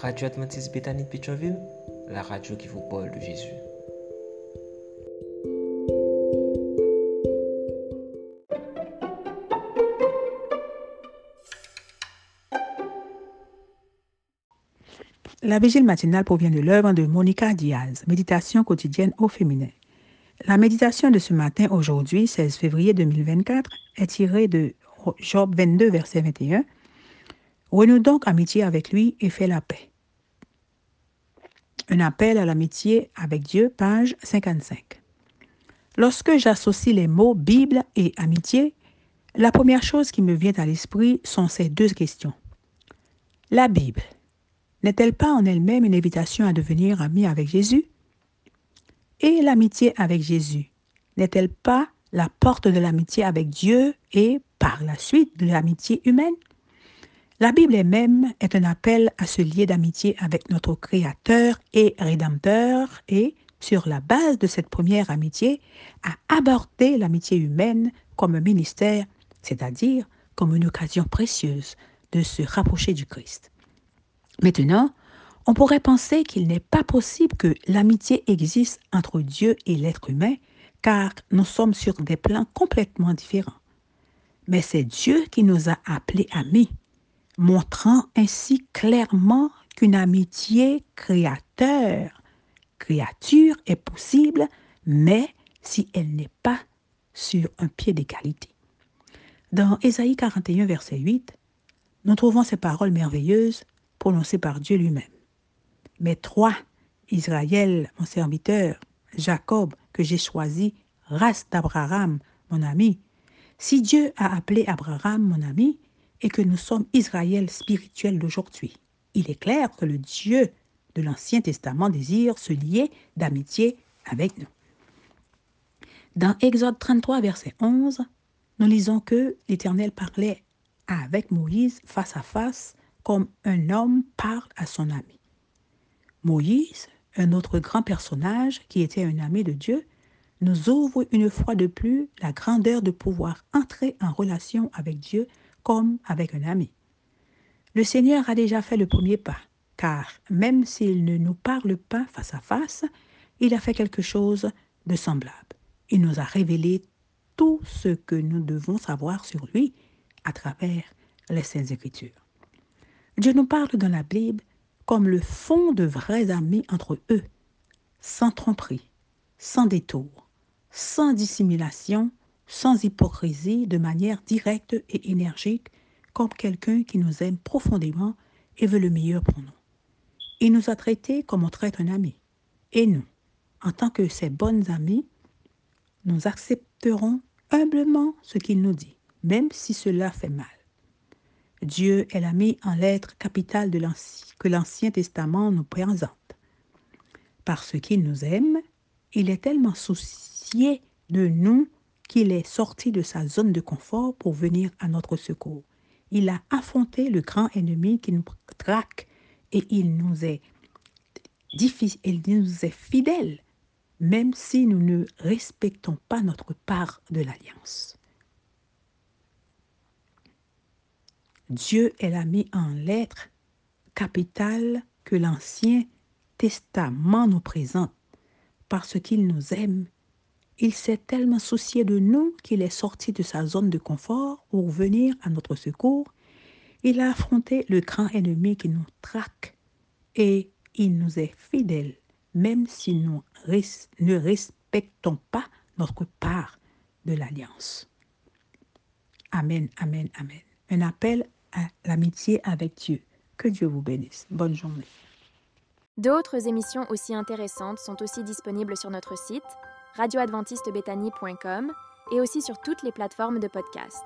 Radio Adventiste Bethany de Pétionville, la radio qui vous parle de Jésus. La vigile matinale provient de l'œuvre de Monica Diaz, Méditation quotidienne au féminin. La méditation de ce matin, aujourd'hui, 16 février 2024, est tirée de Job 22, verset 21. Renoue donc amitié avec lui et fais la paix. Un appel à l'amitié avec Dieu, page 55. Lorsque j'associe les mots Bible et amitié, la première chose qui me vient à l'esprit sont ces deux questions. La Bible n'est-elle pas en elle-même une invitation à devenir ami avec Jésus? Et l'amitié avec Jésus n'est-elle pas la porte de l'amitié avec Dieu et par la suite de l'amitié humaine? La Bible elle-même est un appel à se lier d'amitié avec notre Créateur et Rédempteur et, sur la base de cette première amitié, à aborder l'amitié humaine comme un ministère, c'est-à-dire comme une occasion précieuse de se rapprocher du Christ. Maintenant, on pourrait penser qu'il n'est pas possible que l'amitié existe entre Dieu et l'être humain, car nous sommes sur des plans complètement différents. Mais c'est Dieu qui nous a appelés amis, montrant ainsi clairement qu'une amitié créateur, créature est possible, mais si elle n'est pas sur un pied d'égalité. Dans Ésaïe 41, verset 8, nous trouvons ces paroles merveilleuses prononcées par Dieu lui-même. Mais toi, Israël, mon serviteur, Jacob, que j'ai choisi, race d'Abraham, mon ami, si Dieu a appelé Abraham, mon ami, et que nous sommes Israël spirituel d'aujourd'hui, il est clair que le Dieu de l'Ancien Testament désire se lier d'amitié avec nous. Dans Exode 33, verset 11, nous lisons que l'Éternel parlait avec Moïse face à face comme un homme parle à son ami. Moïse, un autre grand personnage qui était un ami de Dieu, nous ouvre une fois de plus la grandeur de pouvoir entrer en relation avec Dieu comme avec un ami. Le Seigneur a déjà fait le premier pas, car même s'il ne nous parle pas face à face, il a fait quelque chose de semblable. Il nous a révélé tout ce que nous devons savoir sur lui à travers les Saintes Écritures. Dieu nous parle dans la Bible comme le fond de vrais amis entre eux, sans tromperie, sans détour, sans dissimulation, sans hypocrisie, de manière directe et énergique, comme quelqu'un qui nous aime profondément et veut le meilleur pour nous. Il nous a traités comme on traite un ami. Et nous, en tant que ses bonnes amies, nous accepterons humblement ce qu'il nous dit, même si cela fait mal. Dieu est l'ami en lettres capitales de que l'Ancien Testament nous présente. Parce qu'il nous aime, il est tellement soucié de nous qu'il est sorti de sa zone de confort pour venir à notre secours. Il a affronté le grand ennemi qui nous traque et il nous est fidèle, même si nous ne respectons pas notre part de l'alliance. Dieu est l'ami en lettres capitales que l'Ancien Testament nous présente. Parce qu'il nous aime, il s'est tellement soucié de nous qu'il est sorti de sa zone de confort pour venir à notre secours. Il a affronté le grand ennemi qui nous traque et il nous est fidèle, même si nous ne respectons pas notre part de l'alliance. Amen, amen, amen. Un appel à l'amitié avec Dieu. Que Dieu vous bénisse. Bonne journée. D'autres émissions aussi intéressantes sont aussi disponibles sur notre site radioadventistebethany.com et aussi sur toutes les plateformes de podcast.